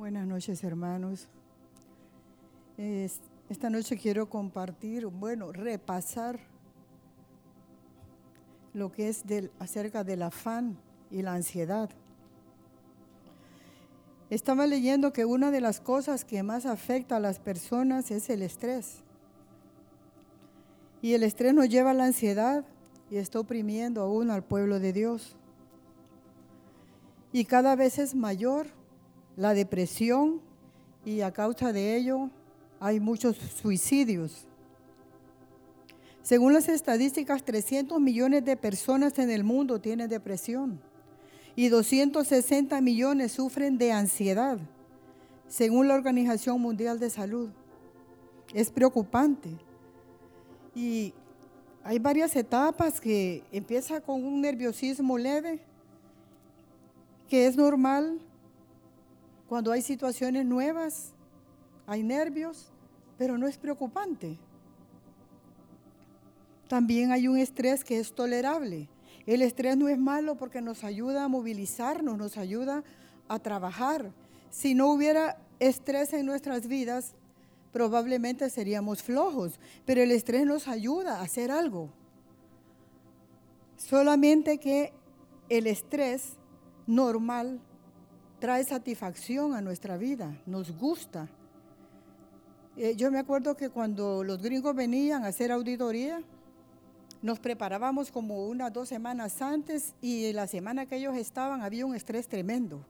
Buenas noches, hermanos. esta noche quiero compartir, bueno, repasar lo que es acerca del afán y la ansiedad. Estaba leyendo que una de las cosas que más afecta a las personas es el estrés. Y el estrés nos lleva a la ansiedad y está oprimiendo aún al pueblo de Dios. Y cada vez es mayor la depresión y a causa de ello hay muchos suicidios. Según las estadísticas, 300 millones de personas en el mundo tienen depresión y 260 millones sufren de ansiedad, según la Organización Mundial de Salud. Es preocupante. Y hay varias etapas que empieza con un nerviosismo leve, que es normal, cuando hay situaciones nuevas, hay nervios, pero no es preocupante. También hay un estrés que es tolerable. El estrés no es malo porque nos ayuda a movilizarnos, nos ayuda a trabajar. Si no hubiera estrés en nuestras vidas, probablemente seríamos flojos, pero el estrés nos ayuda a hacer algo. Solamente que el estrés normal trae satisfacción a nuestra vida, nos gusta. Eh, yo me acuerdo que cuando los gringos venían a hacer auditoría, nos preparábamos como unas dos semanas antes y la semana que ellos estaban había un estrés tremendo.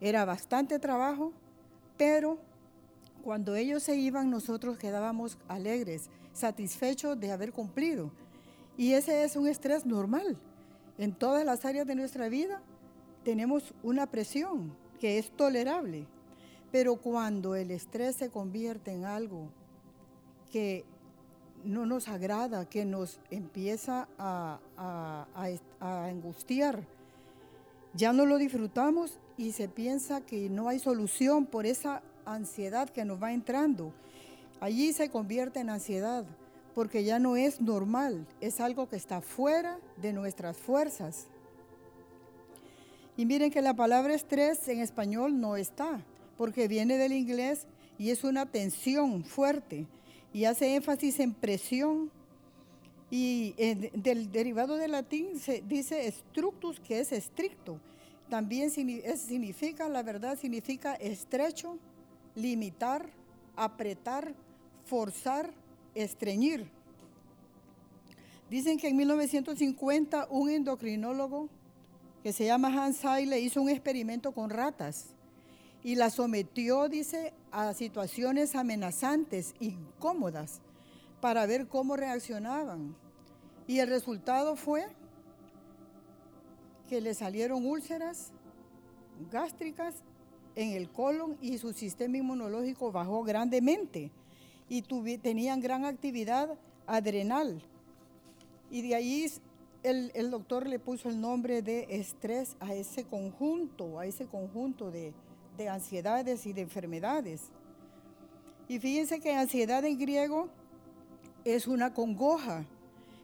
Era bastante trabajo, pero cuando ellos se iban nosotros quedábamos alegres, satisfechos de haber cumplido. Y ese es un estrés normal. En todas las áreas de nuestra vida tenemos una presión que es tolerable, pero cuando el estrés se convierte en algo que no nos agrada, que nos empieza a, angustiar, ya no lo disfrutamos y se piensa que no hay solución por esa ansiedad que nos va entrando. Allí se convierte en ansiedad porque ya no es normal, es algo que está fuera de nuestras fuerzas. Y miren que la palabra estrés en español no está, porque viene del inglés y es una tensión fuerte y hace énfasis en presión. Y del derivado del latín se dice structus, que es estricto. También significa, la verdad, significa estrecho, limitar, apretar, forzar, estreñir. Dicen que en 1950 un endocrinólogo que se llama Hans Heile, hizo un experimento con ratas y las sometió, dice, a situaciones amenazantes, incómodas, para ver cómo reaccionaban. Y el resultado fue que le salieron úlceras gástricas en el colon y su sistema inmunológico bajó grandemente y tenían gran actividad adrenal. Y de ahí el, doctor le puso el nombre de estrés a ese conjunto, a ese conjunto de, de ansiedades y de enfermedades. Y fíjense que ansiedad en griego es una congoja,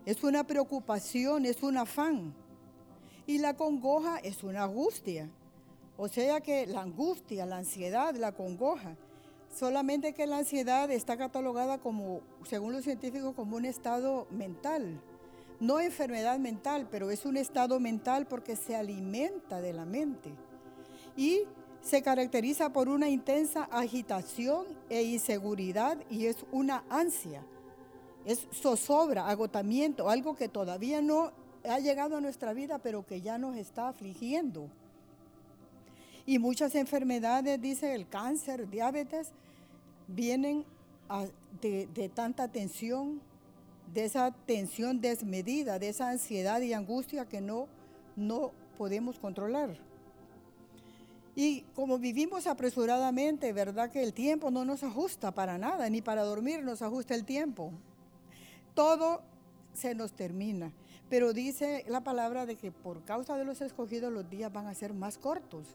es una preocupación, es un afán. Y la congoja es una angustia. O sea que la angustia, la ansiedad, la congoja, solamente que la ansiedad está catalogada como, según los científicos, como un estado mental no enfermedad mental, pero es un estado mental porque se alimenta de la mente. Y se caracteriza por una intensa agitación e inseguridad y es una ansia. Es zozobra, agotamiento, algo que todavía no ha llegado a nuestra vida, pero que ya nos está afligiendo. Y muchas enfermedades, dice el cáncer, diabetes, vienen de, de tanta tensión, de esa tensión desmedida, de esa ansiedad y angustia que no, no podemos controlar. Y como vivimos apresuradamente, ¿verdad? Que el tiempo no nos ajusta para nada, ni para dormir nos ajusta el tiempo. Todo se nos termina. Pero dice la palabra de que por causa de los escogidos los días van a ser más cortos.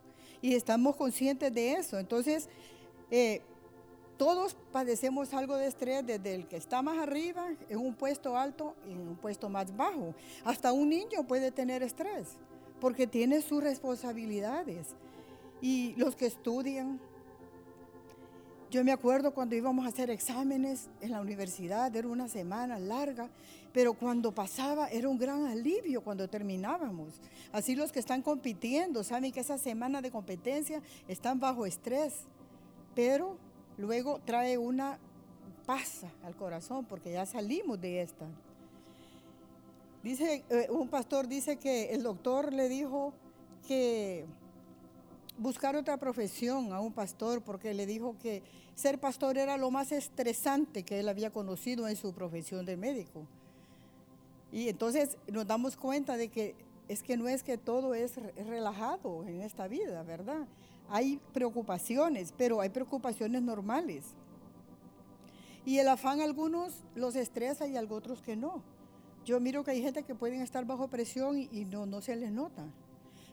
Y estamos conscientes de eso. Entonces, eh, todos padecemos algo de estrés, desde el que está más arriba, en un puesto alto, y en un puesto más bajo. Hasta un niño puede tener estrés, porque tiene sus responsabilidades. Y los que estudian, Yo me acuerdo cuando íbamos a hacer exámenes en la universidad, era una semana larga, pero cuando pasaba era un gran alivio cuando terminábamos. Así los que están compitiendo saben que esa semana de competencia están bajo estrés, pero luego trae una paz al corazón porque ya salimos de esta. Dice, eh, un pastor dice que el doctor le dijo que buscar otra profesión a un pastor porque le dijo que ser pastor era lo más estresante que él había conocido en su profesión de médico. Y entonces nos damos cuenta de que es que no es que todo es relajado en esta vida, ¿verdad? Hay preocupaciones, pero hay preocupaciones normales. Y el afán algunos los estresa y otros que no. Yo miro que hay gente que pueden estar bajo presión y, no, no se les nota.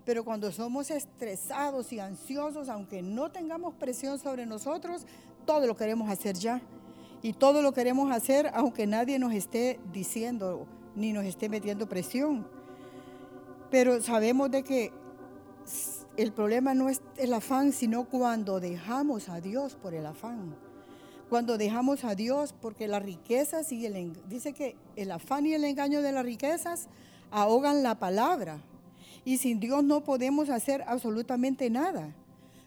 Pero cuando somos estresados y ansiosos, aunque no tengamos presión sobre nosotros, todo lo queremos hacer ya. Y todo lo queremos hacer aunque nadie nos esté diciendo ni nos esté metiendo presión. Pero sabemos de que el problema no es el afán, sino cuando dejamos a Dios por el afán. Cuando dejamos a Dios, porque las riquezas y el dice que el afán y el engaño de las riquezas ahogan la palabra. Y sin Dios no podemos hacer absolutamente nada.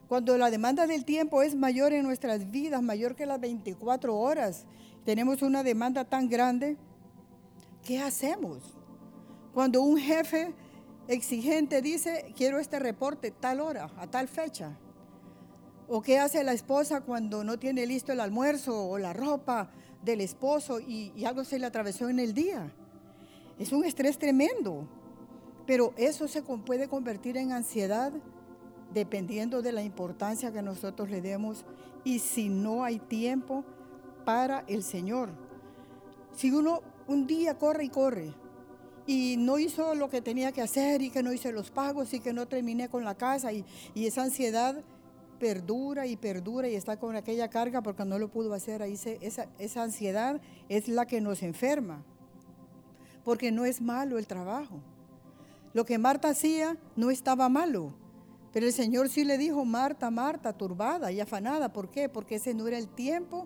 Cuando la demanda del tiempo es mayor en nuestras vidas, mayor que las 24 horas, tenemos una demanda tan grande, ¿qué hacemos? Cuando un jefe exigente dice, quiero este reporte tal hora, a tal fecha. ¿O qué hace la esposa cuando no tiene listo el almuerzo o la ropa del esposo y, y algo se le atravesó en el día? Es un estrés tremendo. Pero eso se puede convertir en ansiedad dependiendo de la importancia que nosotros le demos y si no hay tiempo para el Señor. Si uno un día corre y corre y no hizo lo que tenía que hacer y que no hice los pagos y que no terminé con la casa y, esa ansiedad perdura y perdura y está con aquella carga porque no lo pudo hacer, ahí esa, esa ansiedad es la que nos enferma, porque no es malo el trabajo. Lo que Marta hacía no estaba malo, pero el Señor sí le dijo, Marta, Marta, turbada y afanada. ¿Por qué? Porque ese no era el tiempo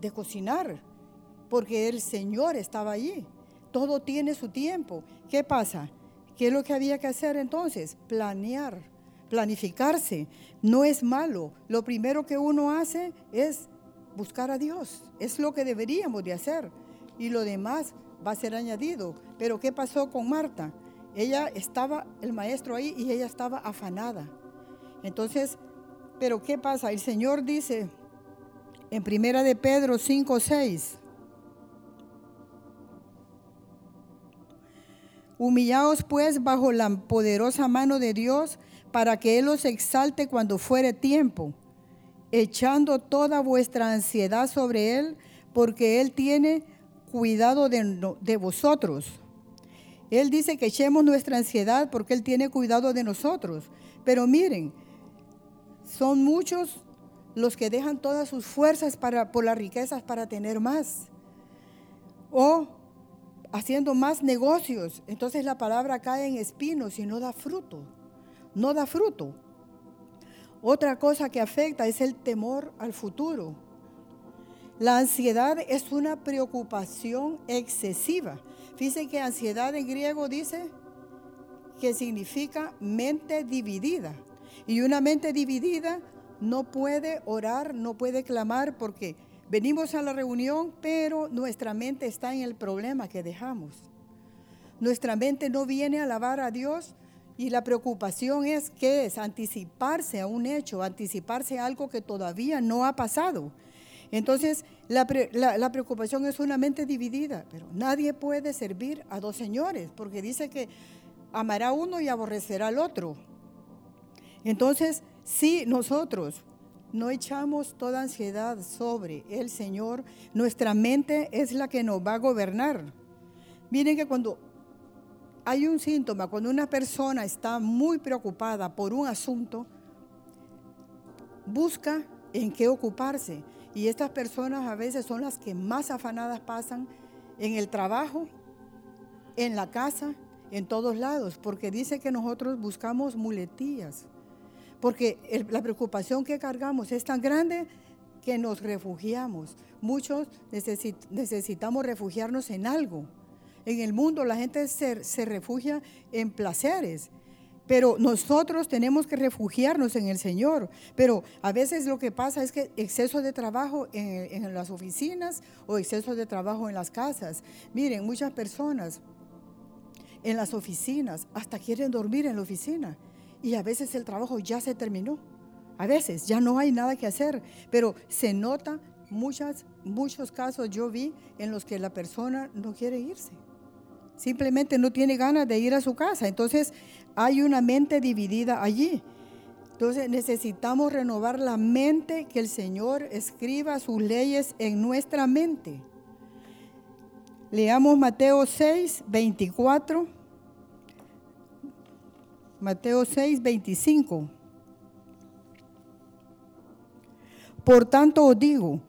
de cocinar, porque el Señor estaba allí. Todo tiene su tiempo. ¿Qué pasa? ¿Qué es lo que había que hacer entonces? Planear, planificarse. No es malo. Lo primero que uno hace es buscar a Dios. Es lo que deberíamos de hacer. Y lo demás va a ser añadido. Pero ¿qué pasó con Marta? Ella estaba, el maestro ahí, y ella estaba afanada. Entonces, pero ¿qué pasa? El Señor dice en Primera de Pedro 5, 6. Humillaos pues bajo la poderosa mano de Dios para que Él os exalte cuando fuere tiempo, echando toda vuestra ansiedad sobre Él, porque Él tiene cuidado de, vosotros. Él dice que echemos nuestra ansiedad porque Él tiene cuidado de nosotros. Pero miren, son muchos los que dejan todas sus fuerzas para, por las riquezas para tener más. O haciendo más negocios. Entonces la palabra cae en espinos y no da fruto. No da fruto. Otra cosa que afecta es el temor al futuro. La ansiedad es una preocupación excesiva. Fíjense que ansiedad en griego dice que significa mente dividida. Y una mente dividida no puede orar, no puede clamar porque venimos a la reunión, pero nuestra mente está en el problema que dejamos. Nuestra mente no viene a alabar a Dios y la preocupación es que es anticiparse a un hecho, anticiparse a algo que todavía no ha pasado. Entonces, la, preocupación es una mente dividida, pero nadie puede servir a dos señores, porque dice que amará uno y aborrecerá al otro. Entonces, si nosotros no echamos toda ansiedad sobre el Señor, nuestra mente es la que nos va a gobernar. Miren que cuando hay un síntoma, cuando una persona está muy preocupada por un asunto, busca en qué ocuparse. Y estas personas a veces son las que más afanadas pasan en el trabajo, en la casa, en todos lados, porque dice que nosotros buscamos muletillas, porque la preocupación que cargamos es tan grande que nos refugiamos. Muchos necesitamos refugiarnos en algo. En el mundo la gente se, refugia en placeres, pero nosotros tenemos que refugiarnos en el Señor. Pero a veces lo que pasa es que exceso de trabajo en, las oficinas o exceso de trabajo en las casas. Miren, muchas personas en las oficinas hasta quieren dormir en la oficina y a veces el trabajo ya se terminó. A veces ya no hay nada que hacer, pero se nota muchas, muchos casos yo vi en los que la persona no quiere irse. Simplemente no tiene ganas de ir a su casa. Entonces hay una mente dividida allí. Entonces necesitamos renovar la mente, que el Señor escriba sus leyes en nuestra mente. Leamos Mateo 6, 24. Mateo 6, 25. Por tanto os digo,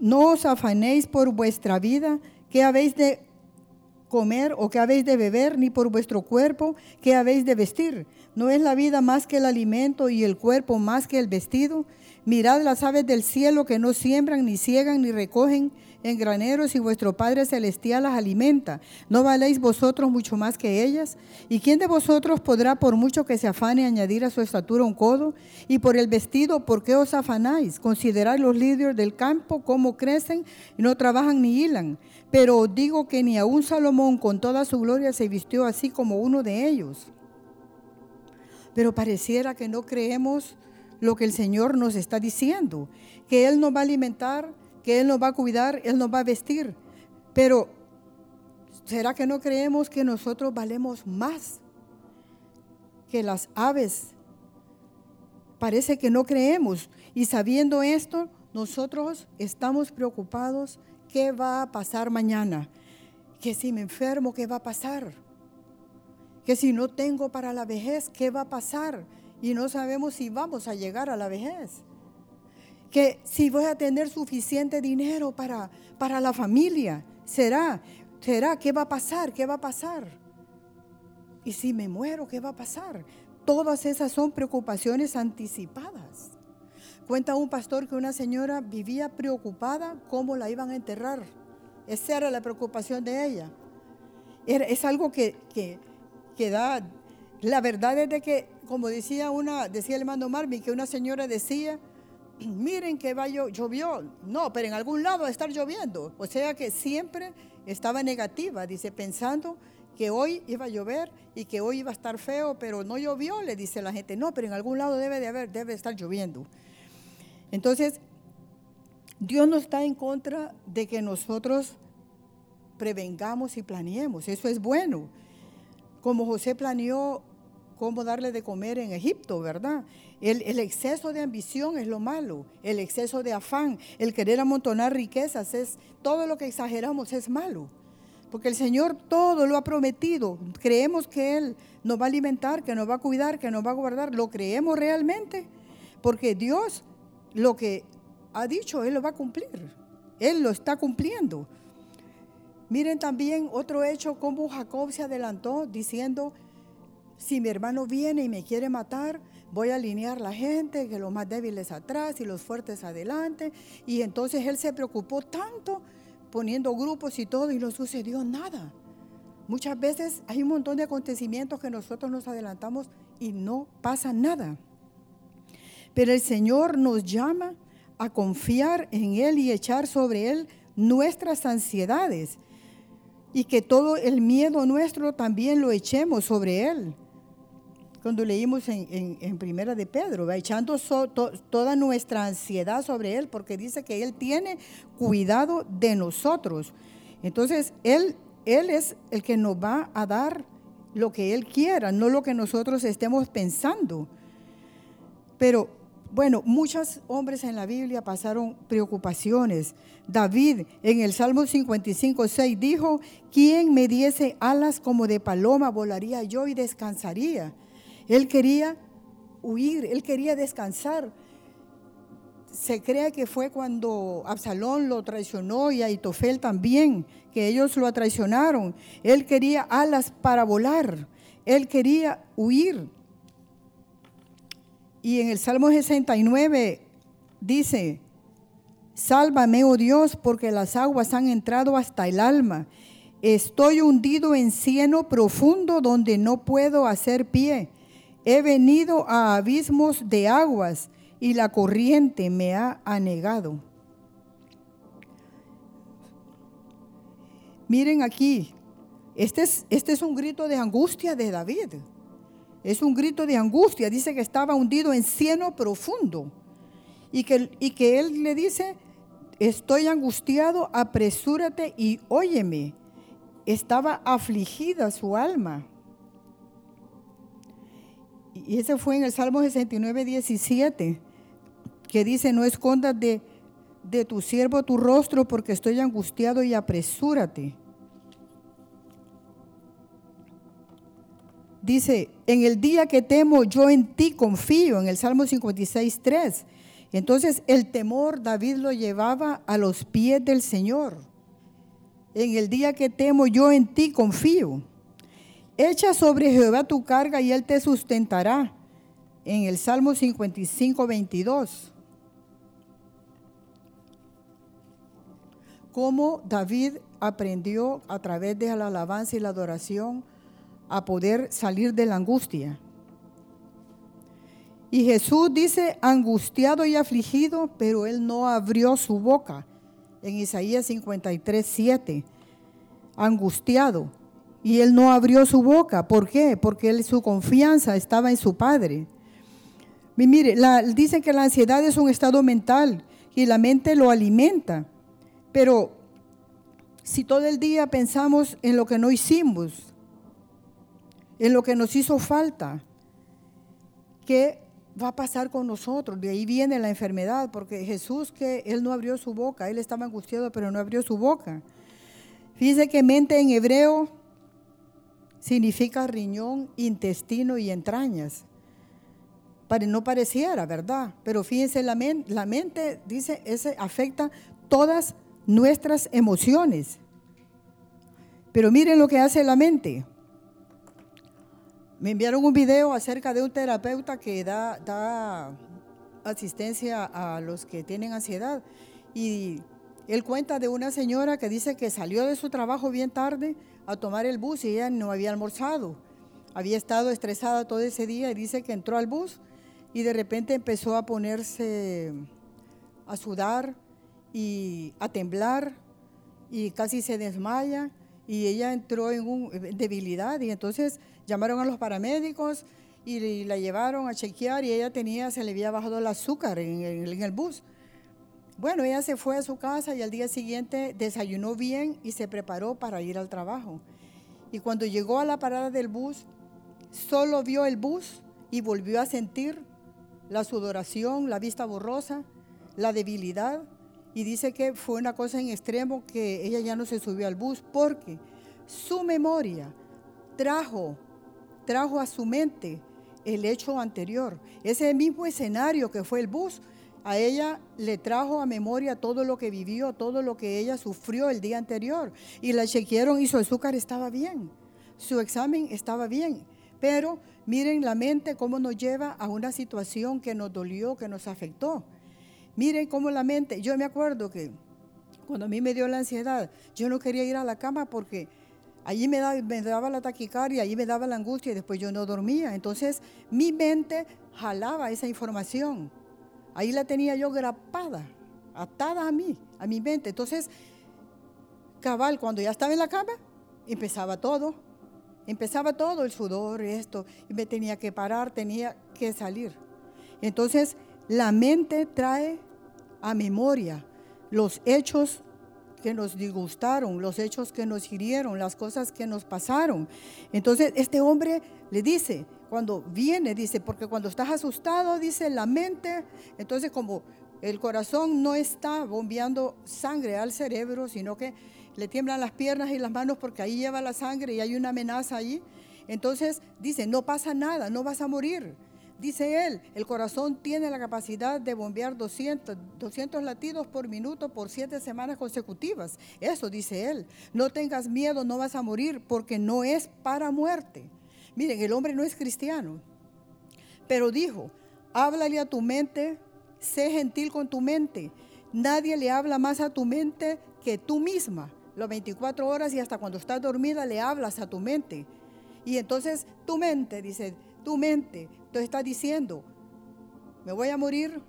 no os afanéis por vuestra vida, que habéis de comer o qué habéis de beber, ni por vuestro cuerpo, qué habéis de vestir. ¿No es la vida más que el alimento y el cuerpo más que el vestido? Mirad las aves del cielo que no siembran, ni ciegan, ni recogen en graneros y vuestro Padre Celestial las alimenta. ¿No valéis vosotros mucho más que ellas? ¿Y quién de vosotros podrá, por mucho que se afane, añadir a su estatura un codo? Y por el vestido, ¿por qué os afanáis? Considerad los líderes del campo, cómo crecen, y no trabajan ni hilan. Pero os digo que ni aun Salomón con toda su gloria se vistió así como uno de ellos. Pero pareciera que no creemos lo que el Señor nos está diciendo, que Él nos va a alimentar, que Él nos va a cuidar, Él nos va a vestir. Pero, ¿será que no creemos que nosotros valemos más que las aves? Parece que no creemos. Y sabiendo esto, nosotros estamos preocupados. ¿Qué va a pasar mañana? Que si me enfermo, ¿qué va a pasar? Que si no tengo para la vejez, ¿qué va a pasar? Y no sabemos si vamos a llegar a la vejez que si voy a tener suficiente dinero para, para la familia, será, será, ¿qué va a pasar? ¿Qué va a pasar? Y si me muero, ¿qué va a pasar? Todas esas son preocupaciones anticipadas. Cuenta un pastor que una señora vivía preocupada cómo la iban a enterrar. Esa era la preocupación de ella. es algo que, que, da. La verdad es de que, como decía una, decía el hermano Marvin, que una señora decía, miren que va, llovió. No, pero en algún lado va a estar lloviendo. O sea que siempre estaba negativa, dice, pensando que hoy iba a llover y que hoy iba a estar feo, pero no llovió, le dice la gente. No, pero en algún lado debe de haber, debe estar lloviendo. Entonces, Dios no está en contra de que nosotros prevengamos y planeemos. Eso es bueno. Como José planeó cómo darle de comer en Egipto, ¿verdad? El, exceso de ambición es lo malo, el exceso de afán, el querer amontonar riquezas, es todo lo que exageramos es malo. Porque el Señor todo lo ha prometido. Creemos que Él nos va a alimentar, que nos va a cuidar, que nos va a guardar. ¿Lo creemos realmente? Porque Dios lo que ha dicho, Él lo va a cumplir. Él lo está cumpliendo. Miren también otro hecho, como Jacob se adelantó diciendo, si mi hermano viene y me quiere matar, voy a alinear la gente, que los más débiles atrás y los fuertes adelante. Y entonces él se preocupó tanto poniendo grupos y todo y no sucedió nada. Muchas veces hay un montón de acontecimientos que nosotros nos adelantamos y no pasa nada. Pero el Señor nos llama a confiar en Él y echar sobre Él nuestras ansiedades y que todo el miedo nuestro también lo echemos sobre Él cuando leímos en, Primera de Pedro, va echando toda nuestra ansiedad sobre Él, porque dice que Él tiene cuidado de nosotros. Entonces, Él, Él es el que nos va a dar lo que Él quiera, no lo que nosotros estemos pensando. Pero bueno, muchos hombres en la Biblia pasaron preocupaciones. David en el Salmo 55, 6 dijo, ¿quién me diese alas como de paloma volaría yo y descansaría? Él quería huir, él quería descansar. Se cree que fue cuando Absalón lo traicionó y Aitofel también, que ellos lo traicionaron. Él quería alas para volar, él quería huir. Y en el Salmo 69 dice, Sálvame, oh Dios, porque las aguas han entrado hasta el alma. Estoy hundido en cieno profundo donde no puedo hacer pie. He venido a abismos de aguas y la corriente me ha anegado. Miren aquí, este es, este es un grito de angustia de David. Es un grito de angustia. Dice que estaba hundido en cieno profundo. Y que, y que él le dice, estoy angustiado, apresúrate y óyeme. Estaba afligida su alma. Y ese fue en el Salmo 69, 17, que dice, no escondas de, de tu siervo tu rostro porque estoy angustiado y apresúrate. Dice, en el día que temo, yo en ti confío, en el Salmo 56, 3. Entonces el temor David lo llevaba a los pies del Señor. En el día que temo, yo en ti confío. Echa sobre Jehová tu carga y él te sustentará. En el Salmo 55, 22. Cómo David aprendió a través de la alabanza y la adoración a poder salir de la angustia. Y Jesús dice, angustiado y afligido, pero él no abrió su boca. En Isaías 53, 7. Angustiado. Y él no abrió su boca. ¿Por qué? Porque su confianza estaba en su Padre. Mire, dicen que la ansiedad es un estado mental y la mente lo alimenta. Pero si todo el día pensamos en lo que no hicimos, en lo que nos hizo falta, que va a pasar con nosotros. De ahí viene la enfermedad, porque Jesús que él no abrió su boca, él estaba angustiado, pero no abrió su boca. Fíjense que mente en hebreo significa riñón, intestino y entrañas. No pareciera, ¿verdad? Pero fíjense, la, la mente, dice, ese afecta todas nuestras emociones. Pero miren lo que hace la mente. Me enviaron un video acerca de un terapeuta que da, da asistencia a los que tienen ansiedad. Y él cuenta de una señora que dice que salió de su trabajo bien tarde a tomar el bus y ella no había almorzado. Había estado estresada todo ese día y dice que entró al bus y de repente empezó a ponerse a sudar y a temblar y casi se desmaya y ella entró en un, debilidad y entonces Llamaron a los paramédicos y la llevaron a chequear y ella tenía, se le había bajado el azúcar en, el bus. Bueno, ella se fue a su casa y al día siguiente desayunó bien y se preparó para ir al trabajo. Y cuando llegó a la parada del bus, solo vio el bus y volvió a sentir la sudoración, la vista borrosa, la debilidad. Y dice que fue una cosa en extremo que ella ya no se subió al bus porque su memoria trajo trajo a su mente el hecho anterior. Ese mismo escenario que fue el bus, a ella le trajo a memoria todo lo que vivió, todo lo que ella sufrió el día anterior. Y la chequearon y su azúcar estaba bien, su examen estaba bien. Pero miren la mente cómo nos lleva a una situación que nos dolió, que nos afectó. Miren cómo la mente, yo me acuerdo que cuando a mí me dio la ansiedad, yo no quería ir a la cama porque Allí me daba, la taquicardia, allí me daba la angustia y después yo no dormía. Entonces mi mente jalaba esa información. Ahí la tenía yo grapada, atada a mí, a mi mente. Entonces, cabal, cuando ya estaba en la cama, empezaba todo. Empezaba todo, el sudor, esto, y me tenía que parar, tenía que salir. Entonces, la mente trae a memoria los hechos que nos disgustaron, los hechos que nos hirieron, las cosas que nos pasaron. Entonces este hombre le dice, cuando viene, dice, porque cuando estás asustado, dice la mente, entonces como el corazón no está bombeando sangre al cerebro, sino que le tiemblan las piernas y las manos porque ahí lleva la sangre y hay una amenaza ahí. Entonces dice, no pasa nada, no vas a morir. Dice él, el corazón tiene la capacidad de bombear 200, 200 latidos por minuto por siete semanas consecutivas. Eso dice él. No tengas miedo, no vas a morir porque no es para muerte. Miren, el hombre no es cristiano, pero dijo, háblale a tu mente, sé gentil con tu mente. nadie le habla más a tu mente que tú misma. Las 24 horas y hasta cuando estás dormida le hablas a tu mente. Y entonces tu mente, dice, tu mente, te está diciendo, me voy a morir,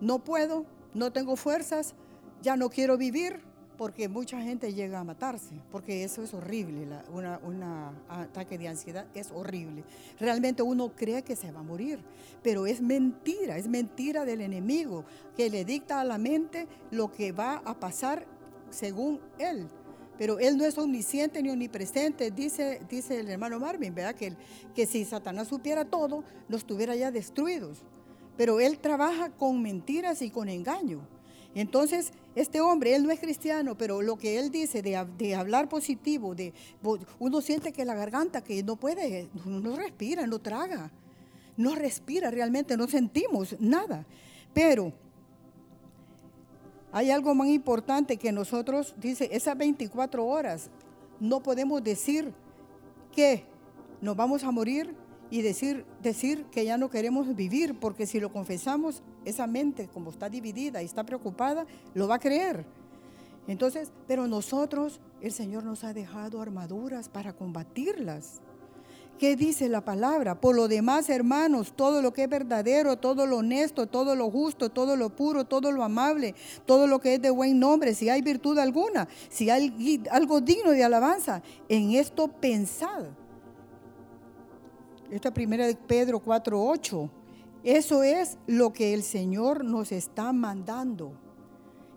no puedo, no tengo fuerzas, ya no quiero vivir, porque mucha gente llega a matarse, porque eso es horrible, un ataque de ansiedad es horrible. Realmente uno cree que se va a morir, pero es mentira, es mentira del enemigo que le dicta a la mente lo que va a pasar según él. Pero él no es omnisciente ni omnipresente, dice, dice el hermano Marvin, ¿verdad? Que, que si Satanás supiera todo, nos estuviera ya destruidos. Pero él trabaja con mentiras y con engaño. Entonces, este hombre, él no es cristiano, pero lo que él dice de, hablar positivo, de, uno siente que la garganta, que no puede, no respira, no traga, no respira realmente, no sentimos nada. Pero hay algo más importante que nosotros, dice, esas 24 horas, no podemos decir que nos vamos a morir y decir, decir que ya no queremos vivir, porque si lo confesamos, esa mente como está dividida y está preocupada, lo va a creer. Entonces, pero nosotros, el Señor nos ha dejado armaduras para combatirlas. ¿Qué dice la palabra? Por lo demás, hermanos, todo lo que es verdadero, todo lo honesto, todo lo justo, todo lo puro, todo lo amable, todo lo que es de buen nombre, si hay virtud alguna, si hay algo digno de alabanza, en esto pensad. Esta primera de Pedro 4:8. Eso es lo que el Señor nos está mandando.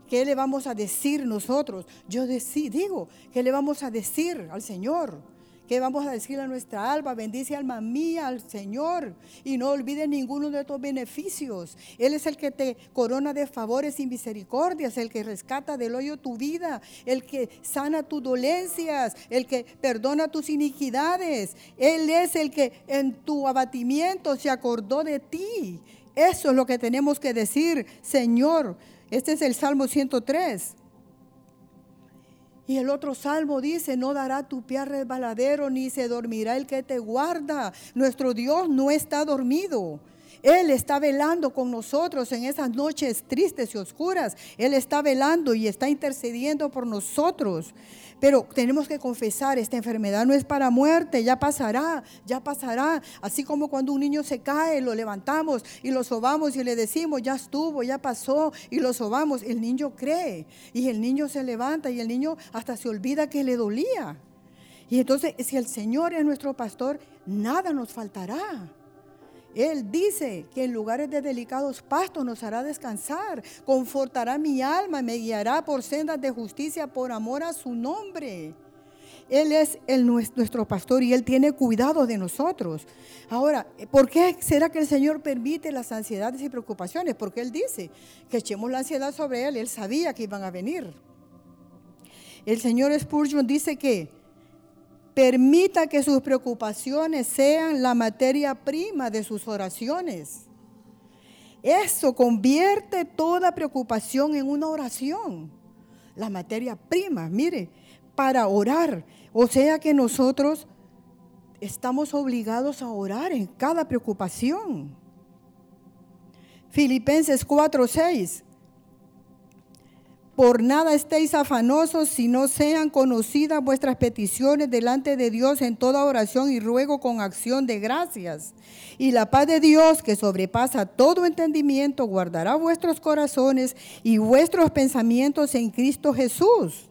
¿Qué le vamos a decir nosotros? Yo digo, ¿qué le vamos a decir al Señor? ¿Qué vamos a decir a nuestra alma? Bendice alma mía al Señor y no olvides ninguno de tus beneficios. Él es el que te corona de favores y misericordias, el que rescata del hoyo tu vida, el que sana tus dolencias, el que perdona tus iniquidades. Él es el que en tu abatimiento se acordó de ti. Eso es lo que tenemos que decir, Señor. Este es el Salmo 103. Y el otro salmo dice, no dará tu pie resbaladero, ni se dormirá el que te guarda. Nuestro Dios no está dormido. Él está velando con nosotros en esas noches tristes y oscuras. Él está velando y está intercediendo por nosotros. Pero tenemos que confesar, esta enfermedad no es para muerte, ya pasará, ya pasará. Así como cuando un niño se cae, lo levantamos y lo sobamos y le decimos, ya estuvo, ya pasó, y lo sobamos. El niño cree y el niño se levanta y el niño hasta se olvida que le dolía. Y entonces, si el Señor es nuestro pastor, nada nos faltará. Él dice que en lugares de delicados pastos nos hará descansar, confortará mi alma, me guiará por sendas de justicia por amor a su nombre. Él es nuestro pastor y Él tiene cuidado de nosotros. Ahora, ¿por qué será que el Señor permite las ansiedades y preocupaciones? Porque Él dice que echemos la ansiedad sobre Él. Él sabía que iban a venir. El Señor Spurgeon dice que Permita que sus preocupaciones sean la materia prima de sus oraciones. Eso convierte toda preocupación en una oración. La materia prima, mire, para orar. O sea que nosotros estamos obligados a orar en cada preocupación. Filipenses 4:6. Por nada estéis afanosos, si no sean conocidas vuestras peticiones delante de Dios en toda oración y ruego con acción de gracias. Y la paz de Dios, que sobrepasa todo entendimiento, guardará vuestros corazones y vuestros pensamientos en Cristo Jesús.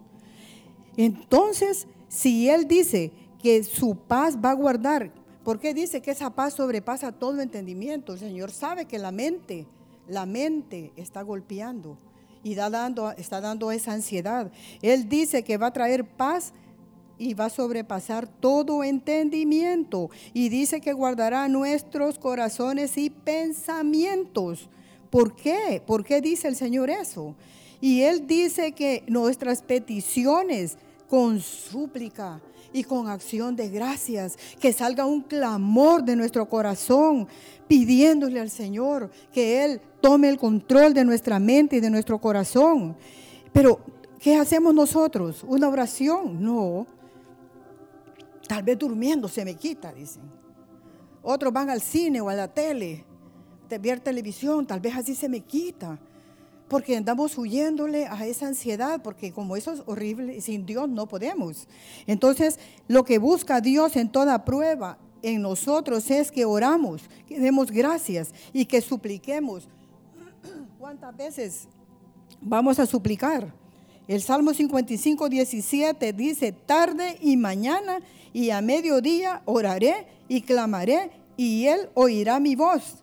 Entonces, si Él dice que su paz va a guardar, ¿por qué dice que esa paz sobrepasa todo entendimiento? El Señor sabe que la mente, la mente está golpeando y dando, está dando esa ansiedad. Él dice que va a traer paz y va a sobrepasar todo entendimiento. Y dice que guardará nuestros corazones y pensamientos. ¿Por qué? ¿Por qué dice el Señor eso? Y Él dice que nuestras peticiones con súplica y con acción de gracias, que salga un clamor de nuestro corazón pidiéndole al Señor que Él tome el control de nuestra mente y de nuestro corazón. Pero, ¿qué hacemos nosotros? ¿Una oración? No. Tal vez durmiendo se me quita, dicen. Otros van al cine o a la tele, ver televisión, tal vez así se me quita. Porque andamos huyéndole a esa ansiedad, porque como eso es horrible, sin Dios no podemos. Entonces, lo que busca Dios en toda prueba en nosotros es que oramos, que demos gracias y que supliquemos. ¿Cuántas veces vamos a suplicar? El Salmo 55, 17 dice, tarde y mañana y a mediodía oraré y clamaré y Él oirá mi voz.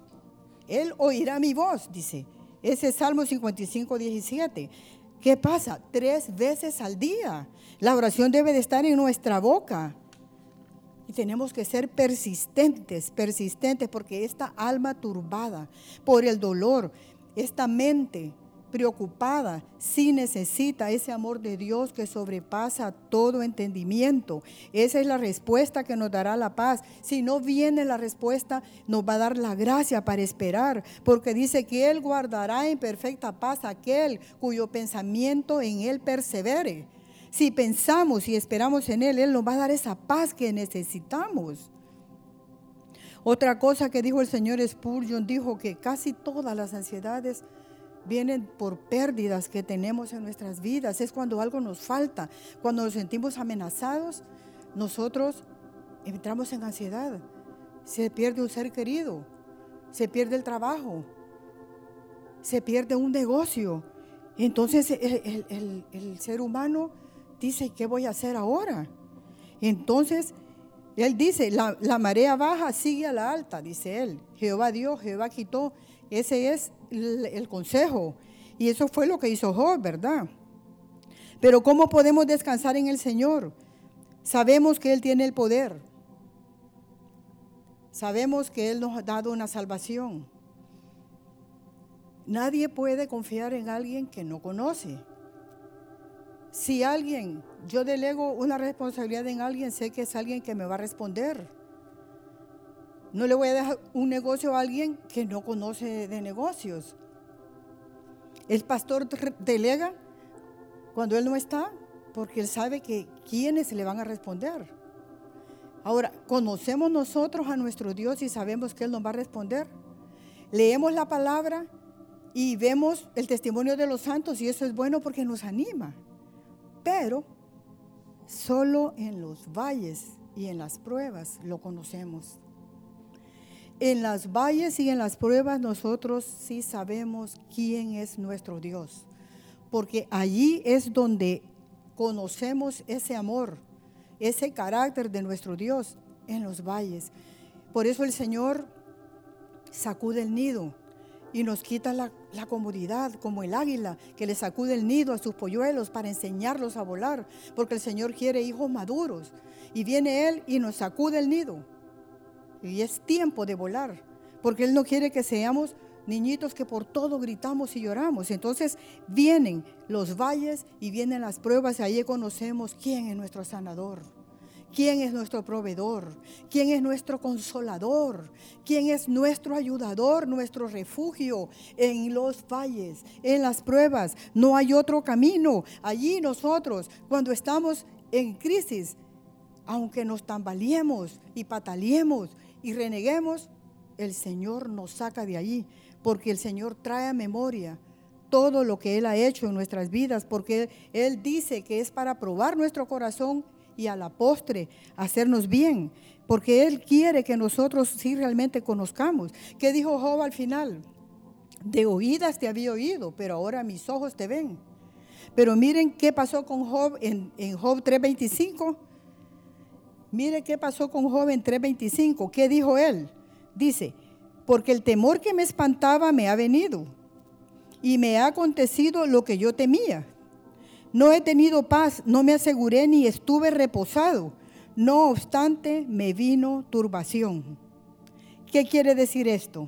Él oirá mi voz, dice. Ese es Salmo 55, 17. ¿Qué pasa? Tres veces al día. La oración debe de estar en nuestra boca. Y tenemos que ser persistentes, persistentes, porque esta alma turbada por el dolor, esta mente preocupada, sí necesita ese amor de Dios que sobrepasa todo entendimiento. Esa es la respuesta que nos dará la paz. Si no viene la respuesta, nos va a dar la gracia para esperar, porque dice que Él guardará en perfecta paz aquel cuyo pensamiento en Él persevere. Si pensamos y esperamos en Él, Él nos va a dar esa paz que necesitamos. Otra cosa que dijo el señor Spurgeon, dijo que casi todas las ansiedades vienen por pérdidas que tenemos en nuestras vidas. Es cuando algo nos falta, cuando nos sentimos amenazados, nosotros entramos en ansiedad. Se pierde un ser querido, se pierde el trabajo, se pierde un negocio. Entonces el, ser humano dice, ¿qué voy a hacer ahora? Entonces él dice, la, la, marea baja sigue a la alta, dice él. Jehová dio, Jehová quitó. Ese es el, consejo. Y eso fue lo que hizo Job, ¿verdad? Pero ¿cómo podemos descansar en el Señor? Sabemos que Él tiene el poder. Sabemos que Él nos ha dado una salvación. Nadie puede confiar en alguien que no conoce. Si alguien, yo delego una responsabilidad en alguien, sé que es alguien que me va a responder. No le voy a dejar un negocio a alguien que no conoce de negocios. El pastor delega cuando él no está porque él sabe que quiénes le van a responder. Ahora, conocemos nosotros a nuestro Dios y sabemos que Él nos va a responder. Leemos la palabra y vemos el testimonio de los santos y eso es bueno porque nos anima. Pero solo en los valles y en las pruebas lo conocemos. En las valles y en las pruebas nosotros sí sabemos quién es nuestro Dios, porque allí es donde conocemos ese amor, ese carácter de nuestro Dios en los valles. Por eso el Señor sacude el nido y nos quita la, comodidad, como el águila que le sacude el nido a sus polluelos para enseñarlos a volar, porque el Señor quiere hijos maduros. Y viene Él y nos sacude el nido y es tiempo de volar, porque Él no quiere que seamos niñitos que por todo gritamos y lloramos. Entonces vienen los valles y vienen las pruebas y ahí conocemos quién es nuestro sanador. ¿Quién es nuestro proveedor? ¿Quién es nuestro consolador? ¿Quién es nuestro ayudador, nuestro refugio en los valles, en las pruebas? No hay otro camino. Allí nosotros, cuando estamos en crisis, aunque nos tambaleemos y pataleemos, y reneguemos, el Señor nos saca de allí, porque el Señor trae a memoria todo lo que Él ha hecho en nuestras vidas, porque Él dice que es para probar nuestro corazón y a la postre hacernos bien, porque Él quiere que nosotros sí realmente conozcamos. ¿Qué dijo Job al final? De oídas te había oído, pero ahora mis ojos te ven. Pero miren qué pasó con Job en, en Job 3:25. Mire qué pasó con joven 3:25. ¿Qué dijo él? Dice, porque el temor que me espantaba me ha venido y me ha acontecido lo que yo temía. No he tenido paz, no me aseguré ni estuve reposado. No obstante, me vino turbación. ¿Qué quiere decir esto?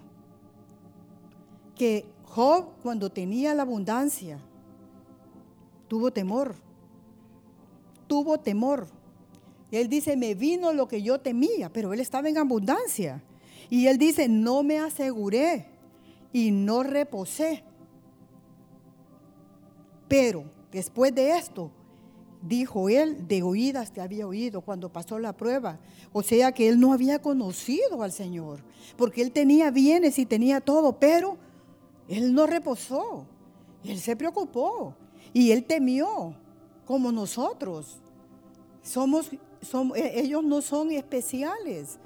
Que Job, cuando tenía la abundancia, tuvo temor. Tuvo temor. Él dice, me vino lo que yo temía, pero él estaba en abundancia. Y él dice, no me aseguré y no reposé. Pero después de esto, dijo él, de oídas te había oído cuando pasó la prueba. O sea que él no había conocido al Señor, porque él tenía bienes y tenía todo, pero él no reposó. Él se preocupó y él temió, como nosotros. Somos, e, ellos no son especiales.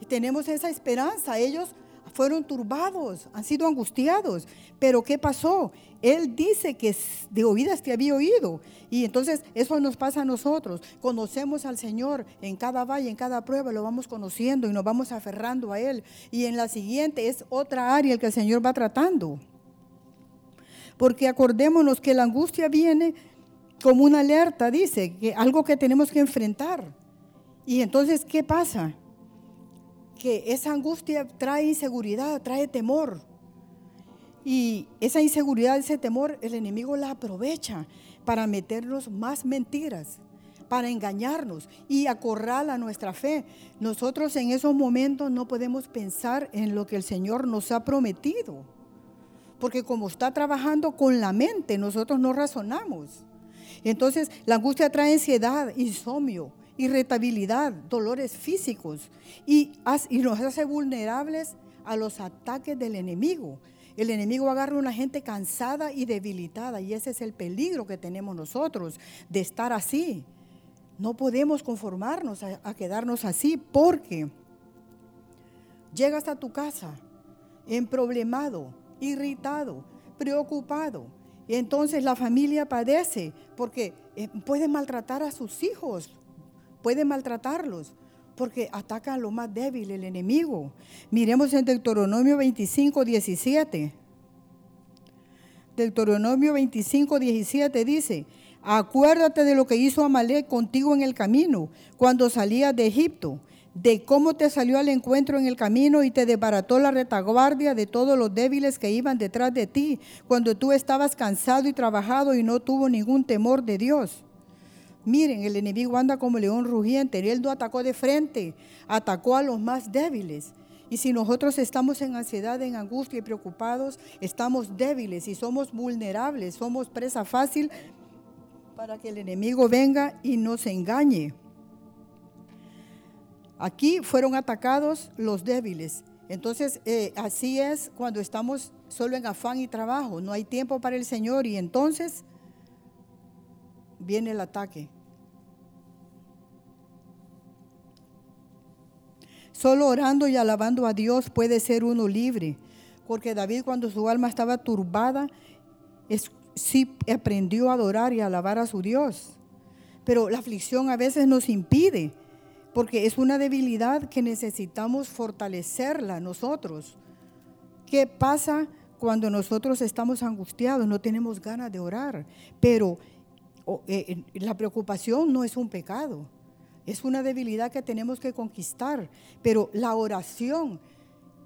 Y tenemos esa esperanza. Ellos fueron turbados, han sido angustiados. Pero ¿qué pasó? Él dice que de oídas te había oído. Y entonces eso nos pasa a nosotros. Conocemos al Señor en cada valle, en cada prueba, lo vamos conociendo y nos vamos aferrando a Él. Y en la siguiente es otra área que el Señor va tratando. Porque acordémonos que la angustia viene como una alerta, dice, que algo que tenemos que enfrentar. Y entonces, ¿qué pasa? Que esa angustia trae inseguridad, trae temor. Y esa inseguridad, ese temor, el enemigo la aprovecha para meternos más mentiras, para engañarnos y acorrala nuestra fe. Nosotros en esos momentos no podemos pensar en lo que el Señor nos ha prometido, porque como está trabajando con la mente, nosotros no razonamos. Entonces, la angustia trae ansiedad, insomnio, irritabilidad, dolores físicos y, nos hace vulnerables a los ataques del enemigo. El enemigo agarra a una gente cansada y debilitada y ese es el peligro que tenemos nosotros de estar así. No podemos conformarnos a, a quedarnos así porque llegas a tu casa emproblemado, irritado, preocupado. Entonces la familia padece porque eh, puede maltratar a sus hijos, puede maltratarlos porque ataca a lo más débil, el enemigo. Miremos en Deuteronomio 25, 17. Deuteronomio 25, 17 dice, acuérdate de lo que hizo Amalek contigo en el camino, cuando salías de Egipto, de cómo te salió al encuentro en el camino y te desbarató la retaguardia de todos los débiles que iban detrás de ti, cuando tú estabas cansado y trabajado y no tuvo ningún temor de Dios. Miren, el enemigo anda como león rugiente. Él no atacó de frente, atacó a los más débiles. Y si nosotros estamos en ansiedad, en angustia y preocupados, estamos débiles y somos vulnerables, somos presa fácil para que el enemigo venga y nos engañe. Aquí fueron atacados los débiles. Entonces, eh, así es cuando estamos solo en afán y trabajo, no hay tiempo para el Señor y entonces viene el ataque. Solo orando y alabando a Dios puede ser uno libre, porque David cuando su alma estaba turbada, sí aprendió a adorar y alabar a su Dios. Pero la aflicción a veces nos impide, porque es una debilidad que necesitamos fortalecerla nosotros. ¿Qué pasa cuando nosotros estamos angustiados? No tenemos ganas de orar, pero eh, la preocupación no es un pecado, es una debilidad que tenemos que conquistar, pero la oración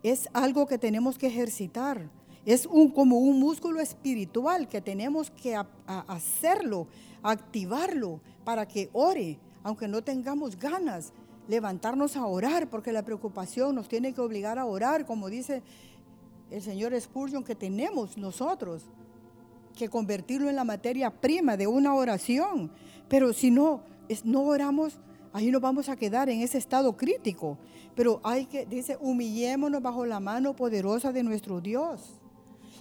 es algo que tenemos que ejercitar. Es como un músculo espiritual que tenemos que hacerlo, activarlo para que ore, aunque no tengamos ganas, levantarnos a orar, porque la preocupación nos tiene que obligar a orar, como dice el señor Spurgeon, que tenemos nosotros que convertirlo en la materia prima de una oración. Pero si no, no oramos, ahí nos vamos a quedar en ese estado crítico. Pero hay que, dice, humillémonos bajo la mano poderosa de nuestro Dios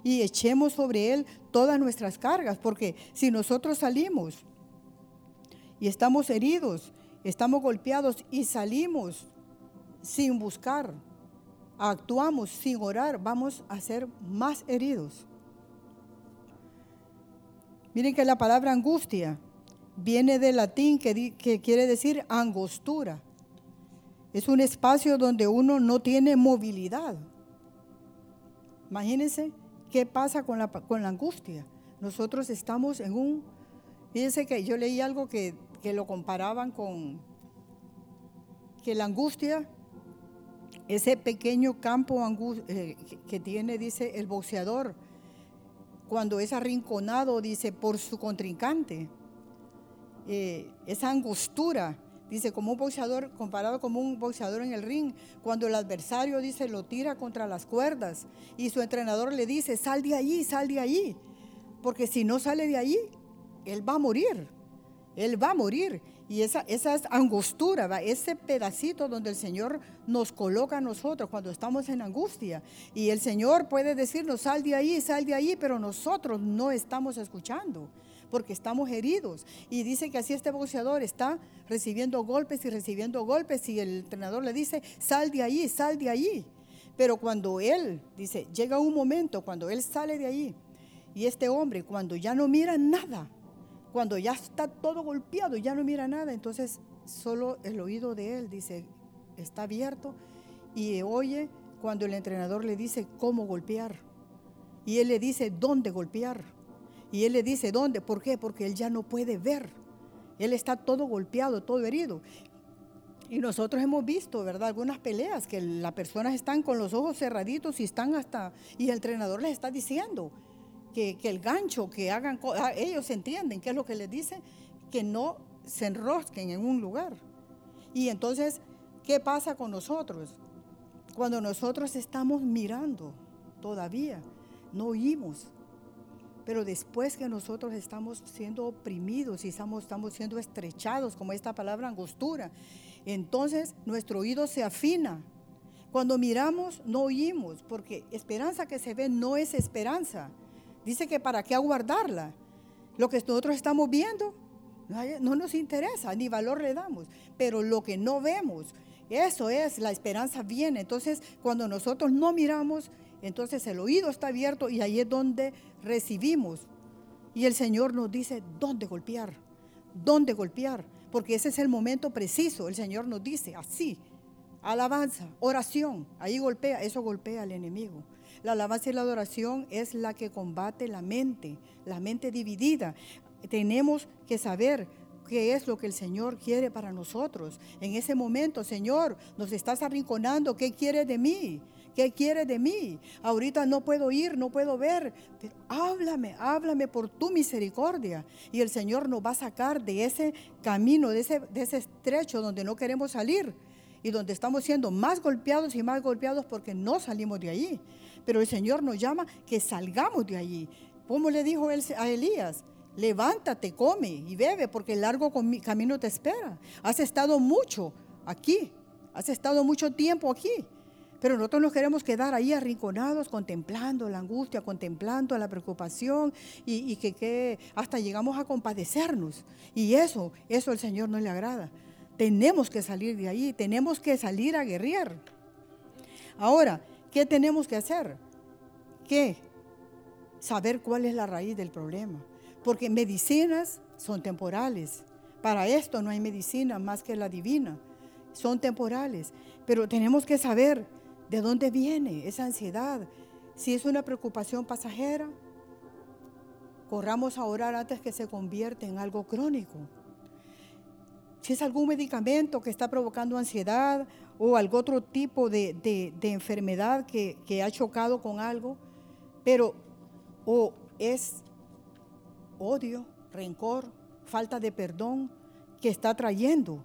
y echemos sobre Él todas nuestras cargas, porque si nosotros salimos y estamos heridos, estamos golpeados y salimos sin buscar, actuamos sin orar, vamos a ser más heridos. Miren que la palabra angustia viene del latín que, quiere decir angostura. Es un espacio donde uno no tiene movilidad. Imagínense qué pasa con la, con la angustia. Nosotros estamos en un... Fíjense que yo leí algo que, lo comparaban con que la angustia, ese pequeño campo eh, que tiene, dice el boxeador, cuando es arrinconado, dice, por su contrincante. Eh, esa angostura, dice, como un boxeador, comparado como un boxeador en el ring, cuando el adversario, dice, lo tira contra las cuerdas y su entrenador le dice, sal de allí, sal de allí, porque si no sale de allí, él va a morir, él va a morir. Y esa, esa ¿va? ese pedacito donde el Señor nos coloca a nosotros cuando estamos en angustia. Y el Señor puede decirnos, sal de ahí, sal de ahí, pero nosotros no estamos escuchando porque estamos heridos. Y dice que así este boxeador está recibiendo golpes y recibiendo golpes y el entrenador le dice, sal de ahí, sal de ahí. Pero cuando él, dice, llega un momento cuando él sale de ahí y este hombre cuando ya no mira nada, cuando ya está todo golpeado, ya no mira nada, entonces solo el oído de él dice, está abierto y oye cuando el entrenador le dice cómo golpear. Y él le dice dónde golpear. Y él le dice dónde, ¿por qué? Porque él ya no puede ver. Él está todo golpeado, todo herido. Y nosotros hemos visto, ¿verdad? Algunas peleas que las personas están con los ojos cerraditos y están hasta, y el entrenador les está diciendo, que, el gancho, que hagan, ah, ellos entienden qué es lo que les dice, que no se enrosquen en un lugar. Y entonces, ¿qué pasa con nosotros? Cuando nosotros estamos mirando todavía, no oímos. Pero después que nosotros estamos siendo oprimidos y estamos, estamos siendo estrechados, como esta palabra angostura, entonces nuestro oído se afina. Cuando miramos, no oímos, porque esperanza que se ve no es esperanza. Dice que para qué aguardarla. Lo que nosotros estamos viendo no, nos interesa, ni valor le damos. Pero lo que no vemos, eso es, la esperanza viene. Entonces, cuando nosotros no miramos, entonces el oído está abierto y ahí es donde recibimos. Y el Señor nos dice dónde golpear, dónde golpear, porque ese es el momento preciso. El Señor nos dice así, alabanza, oración, ahí golpea, eso golpea al enemigo. La alabanza y la adoración es la que combate la mente, la mente dividida. Tenemos que saber qué es lo que el Señor quiere para nosotros. En ese momento, Señor, nos estás arrinconando, ¿qué quiere de mí? ¿Qué quiere de mí? Ahorita no puedo ir, no puedo ver, pero háblame, háblame por tu misericordia. Y el Señor nos va a sacar de ese camino, de ese, estrecho donde no queremos salir y donde estamos siendo más golpeados y más golpeados porque no salimos de ahí. Pero el Señor nos llama que salgamos de allí. ¿Cómo le dijo él a Elías? Levántate, come y bebe, porque el largo camino te espera. Has estado mucho aquí, has estado mucho tiempo aquí. Pero nosotros nos queremos quedar ahí arrinconados, contemplando la angustia, contemplando la preocupación y, que, hasta llegamos a compadecernos. Y eso, eso al Señor no le agrada. Tenemos que salir de ahí, tenemos que salir a guerrear. Ahora, ¿Qué tenemos que hacer? ¿Qué? Saber cuál es la raíz del problema. Porque medicinas son temporales. Para esto no hay medicina más que la divina. Son temporales. Pero tenemos que saber de dónde viene esa ansiedad. Si es una preocupación pasajera, corramos a orar antes que se convierta en algo crónico. Si es algún medicamento que está provocando ansiedad o algún otro tipo de, enfermedad que, que, ha chocado con algo, pero o es odio, rencor, falta de perdón que está trayendo.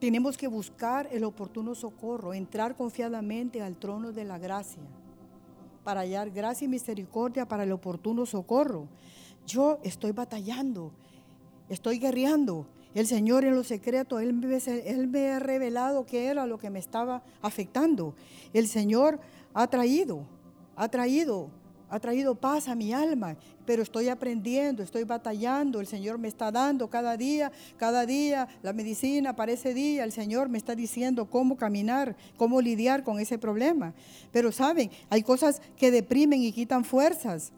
Tenemos que buscar el oportuno socorro, entrar confiadamente al trono de la gracia para hallar gracia y misericordia para el oportuno socorro. Yo estoy batallando, estoy guerreando el Señor en lo secreto, él me, me ha revelado qué era lo que me estaba afectando. El Señor ha traído, ha traído, ha traído paz a mi alma, pero estoy aprendiendo, estoy batallando, el Señor me está dando cada día, cada día la medicina para ese día, el Señor me está diciendo cómo caminar, cómo lidiar con ese problema. Pero saben, hay cosas que deprimen y quitan fuerzas.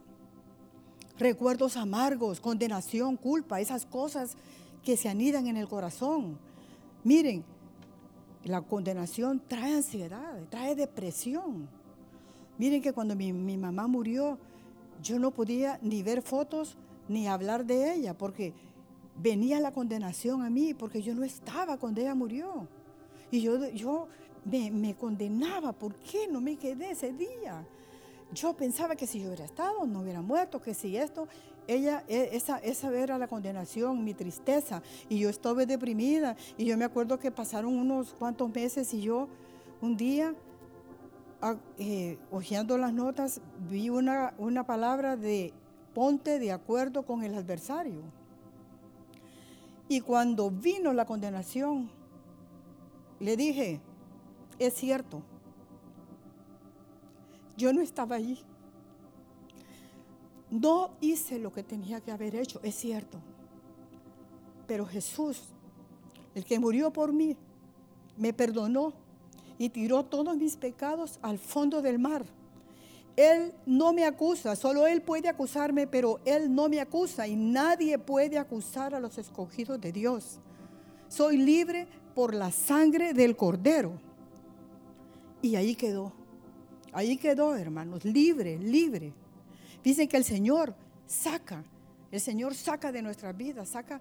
Recuerdos amargos, condenación, culpa, esas cosas que se anidan en el corazón. Miren, la condenación trae ansiedad, trae depresión. Miren que cuando mi, mamá murió, yo no podía ni ver fotos ni hablar de ella, porque venía la condenación a mí, porque yo no estaba cuando ella murió. Y yo, yo me, me condenaba, ¿por qué no me quedé ese día? Yo pensaba que si yo hubiera estado, no hubiera muerto, que si esto, ella, e, esa, esa era la condenación, mi tristeza. Y yo estuve deprimida. Y yo me acuerdo que pasaron unos cuantos meses y yo un día, eh, las notas, vi una, una palabra de ponte de acuerdo con el adversario. Y cuando vino la condenación, le dije, es cierto, yo no estaba allí. No hice lo que tenía que haber hecho, es cierto. Pero Jesús, el que murió por mí, me perdonó y tiró todos mis pecados al fondo del mar. Él no me acusa, solo Él puede acusarme, pero Él no me acusa y nadie puede acusar a los escogidos de Dios. Soy libre por la sangre del cordero. Y ahí quedó, ahí quedó, hermanos, libre, libre. Dicen que el Señor saca, el Señor saca de nuestras vidas, saca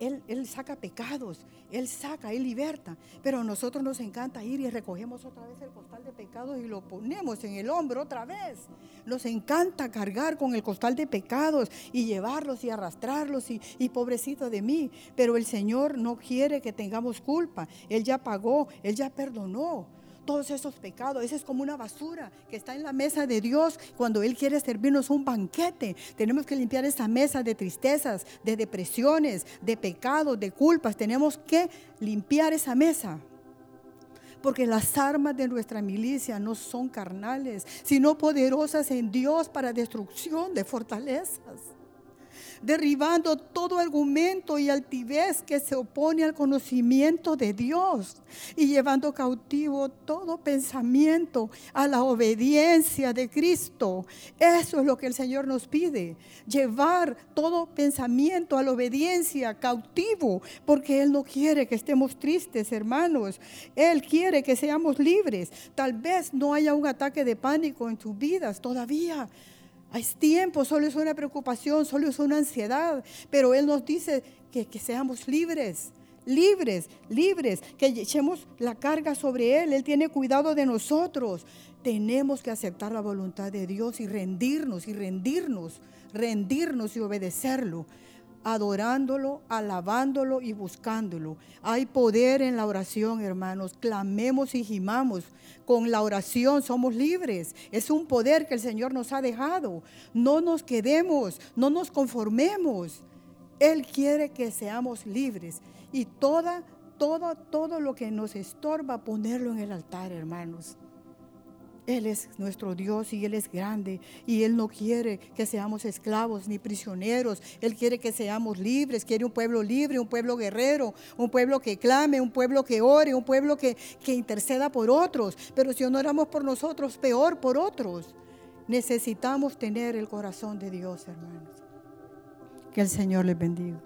él, saca pecados, Él saca, Él liberta. Pero a nosotros nos encanta ir y recogemos otra vez el costal de pecados y lo ponemos en el hombro otra vez. Nos encanta cargar con el costal de pecados y llevarlos y arrastrarlos y, y pobrecito de mí. Pero el Señor no quiere que tengamos culpa. Él ya pagó, Él ya perdonó todos esos pecados. Esa es como una basura que está en la mesa de Dios cuando Él quiere servirnos un banquete. Tenemos que limpiar esa mesa de tristezas, de depresiones, de pecados, de culpas. Tenemos que limpiar esa mesa. Porque las armas de nuestra milicia no son carnales, sino poderosas en Dios para destrucción de fortalezas derribando todo argumento y altivez que se opone al conocimiento de Dios y llevando cautivo todo pensamiento a la obediencia de Cristo. Eso es lo que el Señor nos pide, llevar todo pensamiento a la obediencia cautivo, porque Él no quiere que estemos tristes, hermanos. Él quiere que seamos libres. Tal vez no haya un ataque de pánico en sus vidas todavía hay tiempo, solo es una preocupación, solo es una ansiedad, pero Él nos dice que, que seamos libres, libres, libres, que echemos la carga sobre Él. Él tiene cuidado de nosotros. Tenemos que aceptar la voluntad de Dios y rendirnos y rendirnos, rendirnos y obedecerlo adorándolo, alabándolo y buscándolo. Hay poder en la oración, hermanos. Clamemos y gimamos. Con la oración somos libres. Es un poder que el Señor nos ha dejado. No nos quedemos, no nos conformemos. Él quiere que seamos libres. Y toda, todo, todo lo que nos estorba, ponerlo en el altar, hermanos. Él es nuestro Dios y Él es grande y Él no quiere que seamos esclavos ni prisioneros. Él quiere que seamos libres, quiere un pueblo libre, un pueblo guerrero, un pueblo que clame, un pueblo que ore, un pueblo que, que interceda por otros. Pero si no oramos por nosotros, peor por otros. Necesitamos tener el corazón de Dios, hermanos. Que el Señor les bendiga.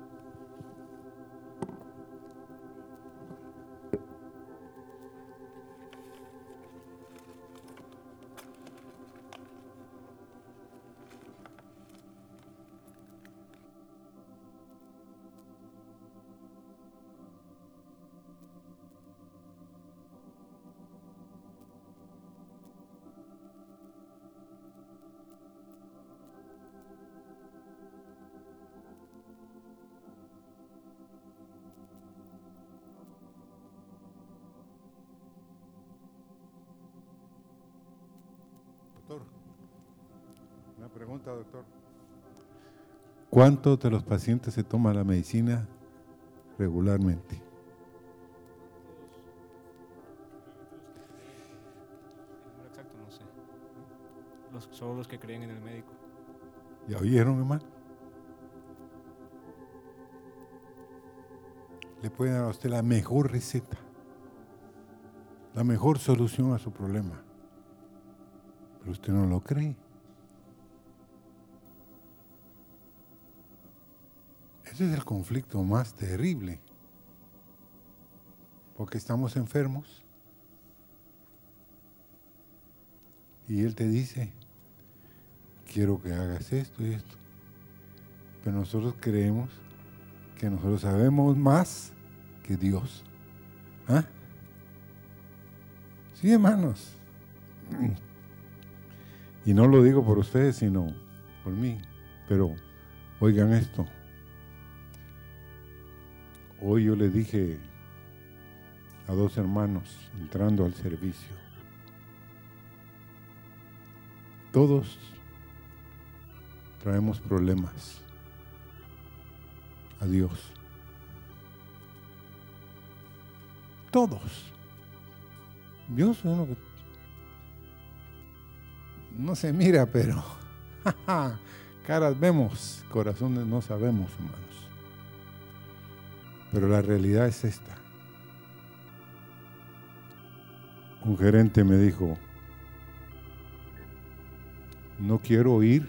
Pregunta, doctor. ¿Cuántos de los pacientes se toma la medicina regularmente? exacto, no sé. Los, solo los que creen en el médico. ¿Ya oyeron, hermano? Le pueden dar a usted la mejor receta, la mejor solución a su problema. Pero usted no lo cree. Ese es el conflicto más terrible. Porque estamos enfermos. Y Él te dice, quiero que hagas esto y esto. Pero nosotros creemos que nosotros sabemos más que Dios. ¿Ah? Sí, hermanos. Y no lo digo por ustedes, sino por mí. Pero oigan esto. Hoy yo le dije a dos hermanos entrando al servicio, todos traemos problemas a Dios. Todos. Dios uno que no se mira, pero caras vemos, corazones no sabemos, hermanos. Pero la realidad es esta. Un gerente me dijo, no quiero oír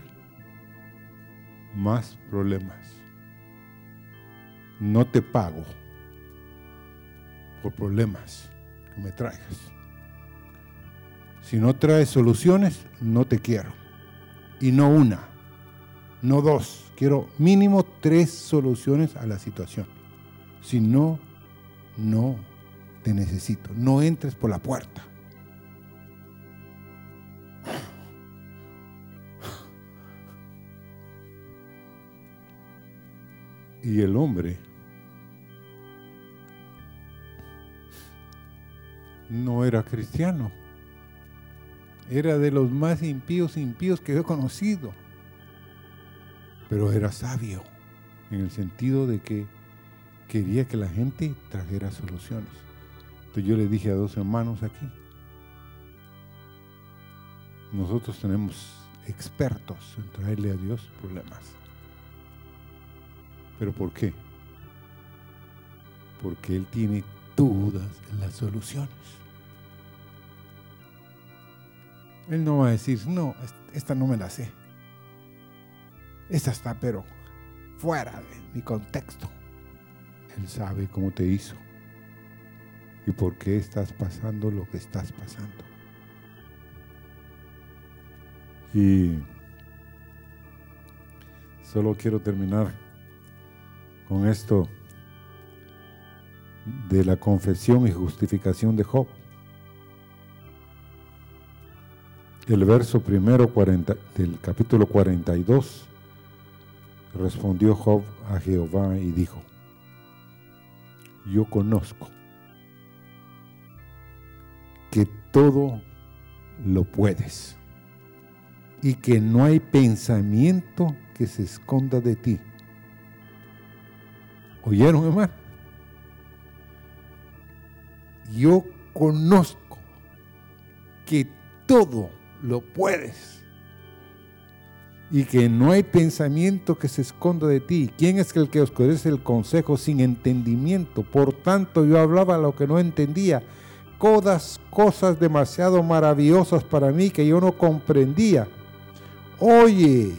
más problemas. No te pago por problemas que me traigas. Si no traes soluciones, no te quiero. Y no una, no dos. Quiero mínimo tres soluciones a la situación. Si no, no te necesito. No entres por la puerta. Y el hombre no era cristiano. Era de los más impíos impíos que he conocido. Pero era sabio en el sentido de que quería que la gente trajera soluciones. Entonces yo le dije a dos hermanos aquí, nosotros tenemos expertos en traerle a Dios problemas. ¿Pero por qué? Porque Él tiene todas las soluciones. Él no va a decir, no, esta no me la sé. Esta está, pero fuera de mi contexto. Él sabe cómo te hizo y por qué estás pasando lo que estás pasando. Y solo quiero terminar con esto de la confesión y justificación de Job. El verso primero del capítulo 42 respondió Job a Jehová y dijo, yo conozco que todo lo puedes y que no hay pensamiento que se esconda de ti. ¿Oyeron, hermano? Yo conozco que todo lo puedes. Y que no hay pensamiento que se esconda de ti. ¿Quién es el que oscurece el consejo sin entendimiento? Por tanto, yo hablaba lo que no entendía. Todas cosas demasiado maravillosas para mí que yo no comprendía. Oye,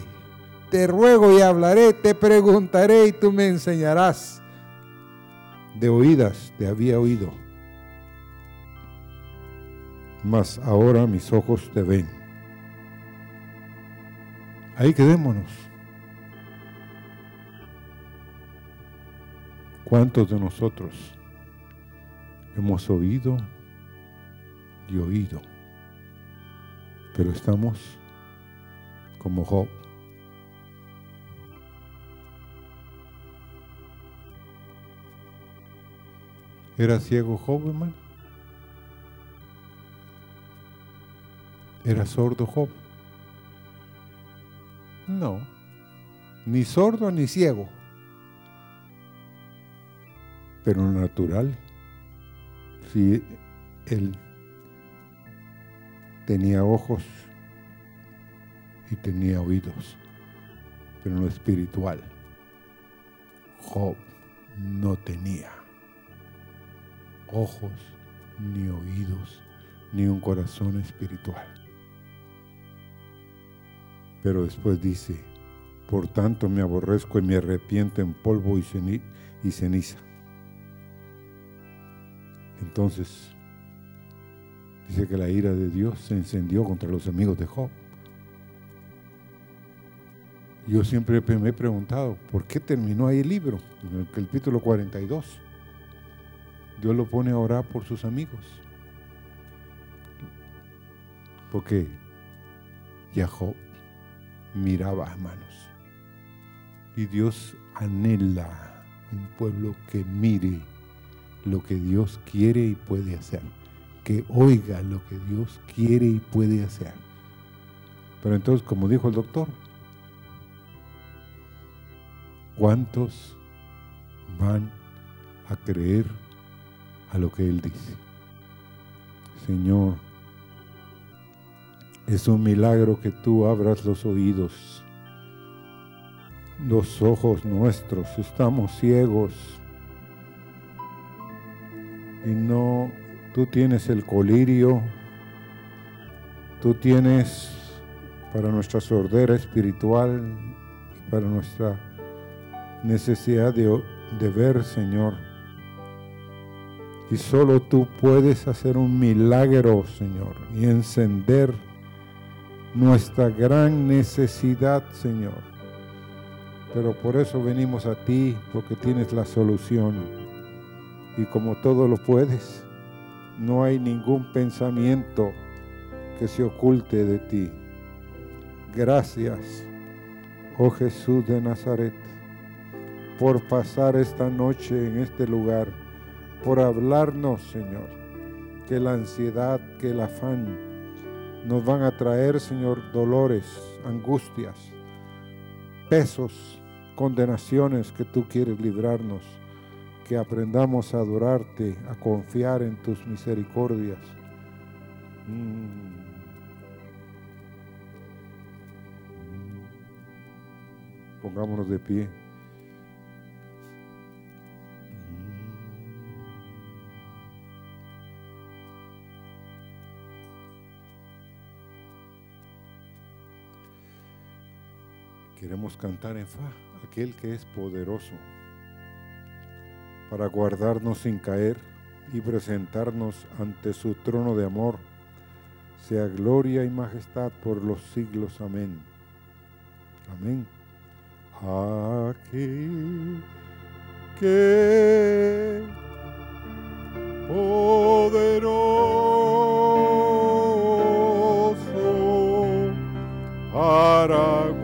te ruego y hablaré, te preguntaré y tú me enseñarás. De oídas te había oído mas ahora mis ojos te ven. Ahí quedémonos. ¿Cuántos de nosotros hemos oído y oído? Pero estamos como Job. ¿Era ciego Job, hermano? ¿Era sordo Job? No, ni sordo ni ciego. Pero natural, si él tenía ojos y tenía oídos, pero no espiritual. Job no tenía ojos, ni oídos, ni un corazón espiritual. Pero después dice, por tanto me aborrezco y me arrepiento en polvo y, ceniza. Entonces, dice que la ira de Dios se encendió contra los amigos de Job. Yo siempre me he preguntado, ¿por qué terminó ahí el libro? En el capítulo 42. Dios lo pone a orar por sus amigos. Porque ya Job miraba, hermanos. Y Dios anhela un pueblo que mire lo que Dios quiere y puede hacer. Que oiga lo que Dios quiere y puede hacer. Pero entonces, como dijo el doctor, ¿cuántos van a creer a lo que Él dice. Señor, es un milagro que tú abras los oídos, los ojos nuestros, estamos ciegos. Y no, tú tienes el colirio, tú tienes para nuestra sordera espiritual, para nuestra necesidad de, de ver, Señor. Y solo tú puedes hacer un milagro, Señor, y encender nuestra gran necesidad, Señor. Pero por eso venimos a ti, porque tienes la solución. Y como todo lo puedes, no hay ningún pensamiento que se oculte de ti. Gracias, oh Jesús de Nazaret, por pasar esta noche en este lugar, por hablarnos, Señor, que la ansiedad, que el afán nos van a traer, Señor, dolores, angustias, pesos, condenaciones que tú quieres librarnos, que aprendamos a adorarte, a confiar en tus misericordias. Mm. Pongámonos de pie. Queremos cantar en fa, aquel que es poderoso para guardarnos sin caer y presentarnos ante su trono de amor. Sea gloria y majestad por los siglos. Amén. Amén. Aquel que poderoso para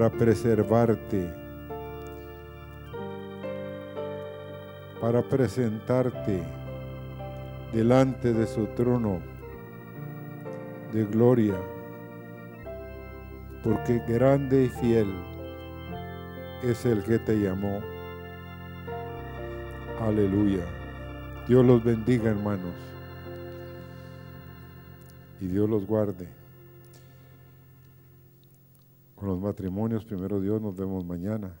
para preservarte, para presentarte delante de su trono de gloria, porque grande y fiel es el que te llamó. Aleluya. Dios los bendiga, hermanos. y Dios los guarde. Matrimonios, primero Dios, nos vemos mañana.